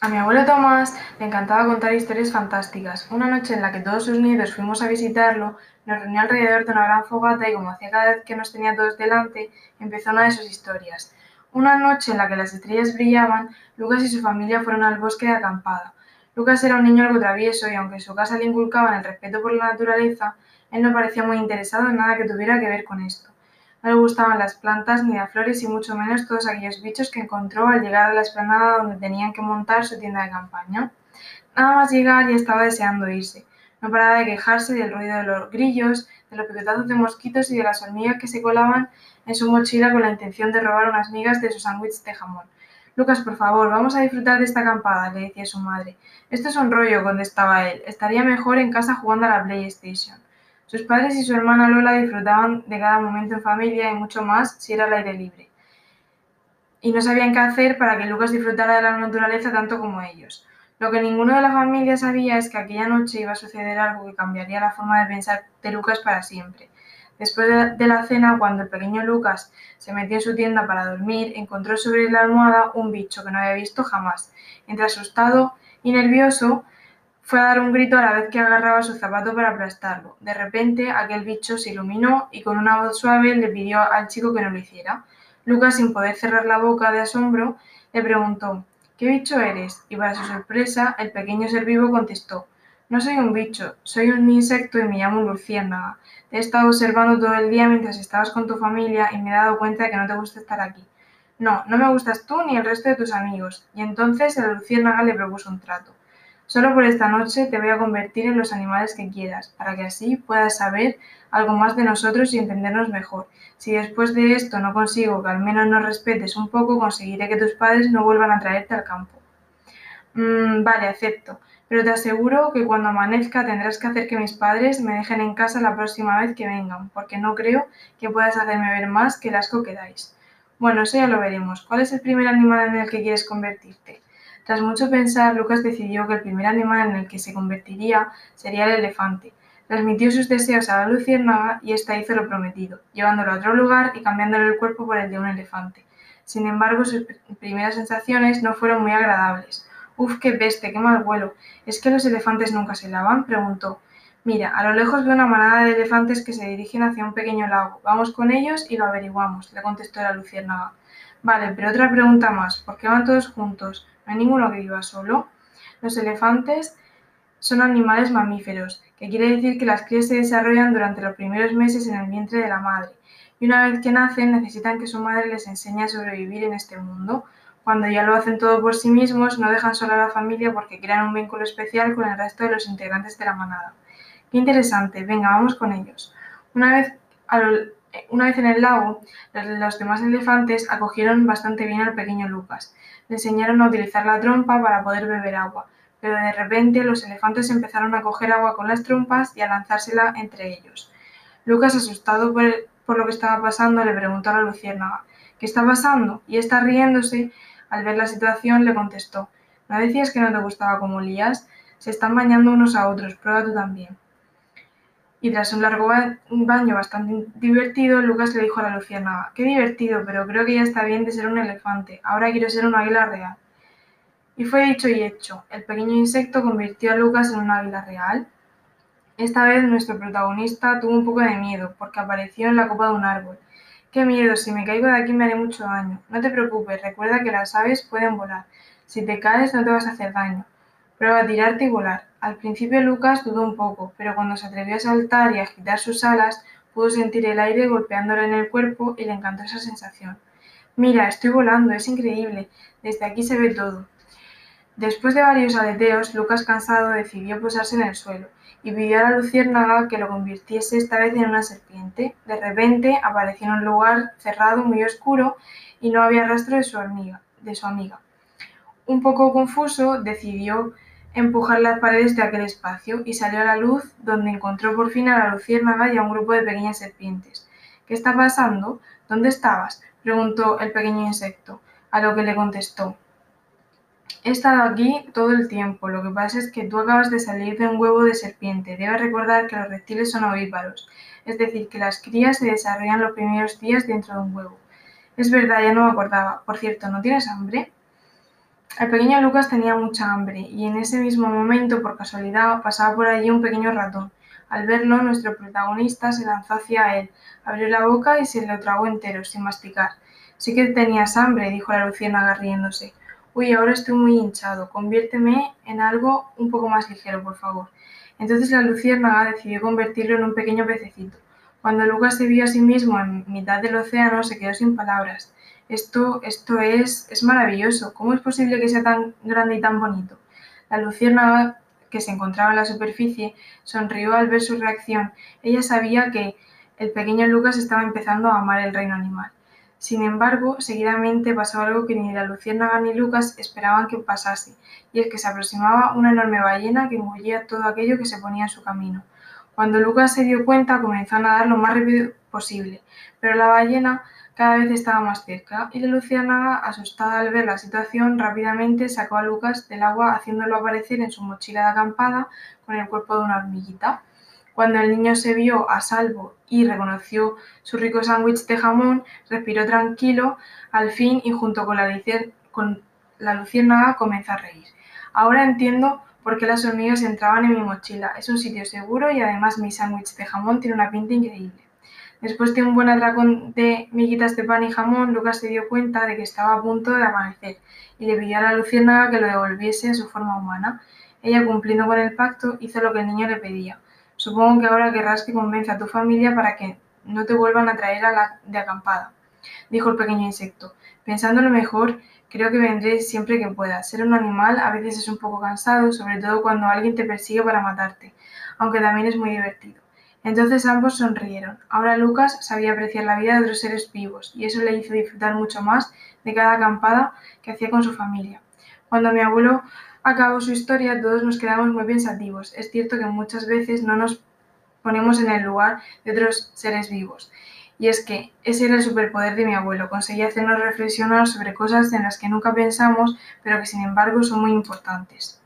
A mi abuelo Tomás le encantaba contar historias fantásticas. Una noche en la que todos sus nietos fuimos a visitarlo, nos reunió alrededor de una gran fogata y como hacía cada vez que nos tenía todos delante, empezó una de sus historias. Una noche en la que las estrellas brillaban, Lucas y su familia fueron al bosque de acampada. Lucas era un niño algo travieso y aunque en su casa le inculcaban el respeto por la naturaleza, él no parecía muy interesado en nada que tuviera que ver con esto. No le gustaban las plantas ni las flores y mucho menos todos aquellos bichos que encontró al llegar a la explanada donde tenían que montar su tienda de campaña. Nada más llegar ya estaba deseando irse. No paraba de quejarse del ruido de los grillos, de los piquetazos de mosquitos y de las hormigas que se colaban en su mochila con la intención de robar unas migas de su sándwich de jamón. Lucas, por favor, vamos a disfrutar de esta acampada, le decía su madre. Esto es un rollo, contestaba él. Estaría mejor en casa jugando a la PlayStation. Sus padres y su hermana Lola disfrutaban de cada momento en familia y mucho más si era al aire libre. Y no sabían qué hacer para que Lucas disfrutara de la naturaleza tanto como ellos. Lo que ninguno de la familia sabía es que aquella noche iba a suceder algo que cambiaría la forma de pensar de Lucas para siempre. Después de la cena, cuando el pequeño Lucas se metió en su tienda para dormir, encontró sobre la almohada un bicho que no había visto jamás. Entre asustado y nervioso, fue a dar un grito a la vez que agarraba su zapato para aplastarlo. De repente, aquel bicho se iluminó y con una voz suave le pidió al chico que no lo hiciera. Lucas, sin poder cerrar la boca de asombro, le preguntó ¿Qué bicho eres? Y para su sorpresa, el pequeño ser vivo contestó No soy un bicho, soy un insecto y me llamo Luciérnaga. Te he estado observando todo el día mientras estabas con tu familia y me he dado cuenta de que no te gusta estar aquí. No, no me gustas tú ni el resto de tus amigos. Y entonces el Luciérnaga le propuso un trato. Solo por esta noche te voy a convertir en los animales que quieras, para que así puedas saber algo más de nosotros y entendernos mejor. Si después de esto no consigo que al menos nos respetes un poco, conseguiré que tus padres no vuelvan a traerte al campo. Mm, vale, acepto, pero te aseguro que cuando amanezca tendrás que hacer que mis padres me dejen en casa la próxima vez que vengan, porque no creo que puedas hacerme ver más que el asco que dais. Bueno, eso ya lo veremos. ¿Cuál es el primer animal en el que quieres convertirte? Tras mucho pensar, Lucas decidió que el primer animal en el que se convertiría sería el elefante. Transmitió sus deseos a la luciérnaga y ésta hizo lo prometido, llevándolo a otro lugar y cambiándole el cuerpo por el de un elefante. Sin embargo, sus primeras sensaciones no fueron muy agradables. Uf, qué peste, qué mal vuelo. ¿Es que los elefantes nunca se lavan? preguntó. Mira, a lo lejos veo una manada de elefantes que se dirigen hacia un pequeño lago. Vamos con ellos y lo averiguamos, le contestó la luciérnaga. Vale, pero otra pregunta más. ¿Por qué van todos juntos? ¿No hay ninguno que viva solo? Los elefantes son animales mamíferos, que quiere decir que las crías se desarrollan durante los primeros meses en el vientre de la madre, y una vez que nacen necesitan que su madre les enseñe a sobrevivir en este mundo. Cuando ya lo hacen todo por sí mismos, no dejan sola a la familia porque crean un vínculo especial con el resto de los integrantes de la manada. Qué interesante, venga, vamos con ellos. Una vez, una vez en el lago, los demás elefantes acogieron bastante bien al pequeño Lucas. Le enseñaron a utilizar la trompa para poder beber agua, pero de repente los elefantes empezaron a coger agua con las trompas y a lanzársela entre ellos. Lucas, asustado por, lo que estaba pasando, le preguntó a la luciérnaga, ¿qué está pasando? Y esta riéndose, al ver la situación, le contestó, ¿no decías que no te gustaba como lías? Se están bañando unos a otros, prueba tú también. Y tras un largo baño bastante divertido, Lucas le dijo a la luciérnaga, qué divertido, pero creo que ya está bien de ser un elefante, ahora quiero ser un águila real. Y fue dicho y hecho, el pequeño insecto convirtió a Lucas en un águila real. Esta vez nuestro protagonista tuvo un poco de miedo, porque apareció en la copa de un árbol. Qué miedo, si me caigo de aquí me haré mucho daño. No te preocupes, recuerda que las aves pueden volar. Si te caes no te vas a hacer daño. Prueba a tirarte y volar. Al principio Lucas dudó un poco, pero cuando se atrevió a saltar y agitar sus alas, pudo sentir el aire golpeándole en el cuerpo y le encantó esa sensación. Mira, estoy volando, es increíble. Desde aquí se ve todo. Después de varios aleteos, Lucas cansado decidió posarse en el suelo y pidió a la luciérnaga que lo convirtiese esta vez en una serpiente. De repente apareció en un lugar cerrado muy oscuro y no había rastro de su, de su amiga. Un poco confuso, decidió empujar las paredes de aquel espacio y salió a la luz, donde encontró por fin a la luciérnaga y a un grupo de pequeñas serpientes. ¿Qué está pasando? ¿Dónde estabas? preguntó el pequeño insecto, a lo que le contestó. He estado aquí todo el tiempo, lo que pasa es que tú acabas de salir de un huevo de serpiente. Debes recordar que los reptiles son ovíparos, es decir, que las crías se desarrollan los primeros días dentro de un huevo. Es verdad, ya no me acordaba. Por cierto, ¿no tienes hambre? El pequeño Lucas tenía mucha hambre y en ese mismo momento, por casualidad, pasaba por allí un pequeño ratón. Al verlo, nuestro protagonista se lanzó hacia él, abrió la boca y se lo tragó entero, sin masticar. Sí que tenías hambre, dijo la luciérnaga riéndose. Uy, ahora estoy muy hinchado, conviérteme en algo un poco más ligero, por favor. Entonces la luciérnaga decidió convertirlo en un pequeño pececito. Cuando Lucas se vio a sí mismo en mitad del océano, se quedó sin palabras. Esto, esto es, es maravilloso. ¿Cómo es posible que sea tan grande y tan bonito? La luciérnaga, que se encontraba en la superficie, sonrió al ver su reacción. Ella sabía que el pequeño Lucas estaba empezando a amar el reino animal. Sin embargo, seguidamente pasó algo que ni la luciérnaga ni Lucas esperaban que pasase, y es que se aproximaba una enorme ballena que engullía todo aquello que se ponía en su camino. Cuando Lucas se dio cuenta, comenzó a nadar lo más rápido posible, pero la ballena cada vez estaba más cerca, y la luciérnaga, asustada al ver la situación, rápidamente sacó a Lucas del agua haciéndolo aparecer en su mochila de acampada con el cuerpo de una hormiguita. Cuando el niño se vio a salvo y reconoció su rico sándwich de jamón, respiró tranquilo al fin y junto con la, con la luciérnaga comenzó a reír. Ahora entiendo por qué las hormigas entraban en mi mochila. Es un sitio seguro y además mi sándwich de jamón tiene una pinta increíble. Después de un buen atracón de miguitas de pan y jamón, Lucas se dio cuenta de que estaba a punto de amanecer y le pidió a la luciérnaga que lo devolviese a su forma humana. Ella, cumpliendo con el pacto, hizo lo que el niño le pedía. Supongo que ahora querrás que convenza a tu familia para que no te vuelvan a traer a la de acampada, dijo el pequeño insecto. Pensándolo mejor, creo que vendré siempre que pueda. Ser un animal a veces es un poco cansado, sobre todo cuando alguien te persigue para matarte, aunque también es muy divertido. Entonces ambos sonrieron. Ahora Lucas sabía apreciar la vida de otros seres vivos, y eso le hizo disfrutar mucho más de cada acampada que hacía con su familia. Cuando mi abuelo acabó su historia, todos nos quedamos muy pensativos. Es cierto que muchas veces no nos ponemos en el lugar de otros seres vivos. Y es que ese era el superpoder de mi abuelo, conseguía hacernos reflexionar sobre cosas en las que nunca pensamos, pero que sin embargo son muy importantes.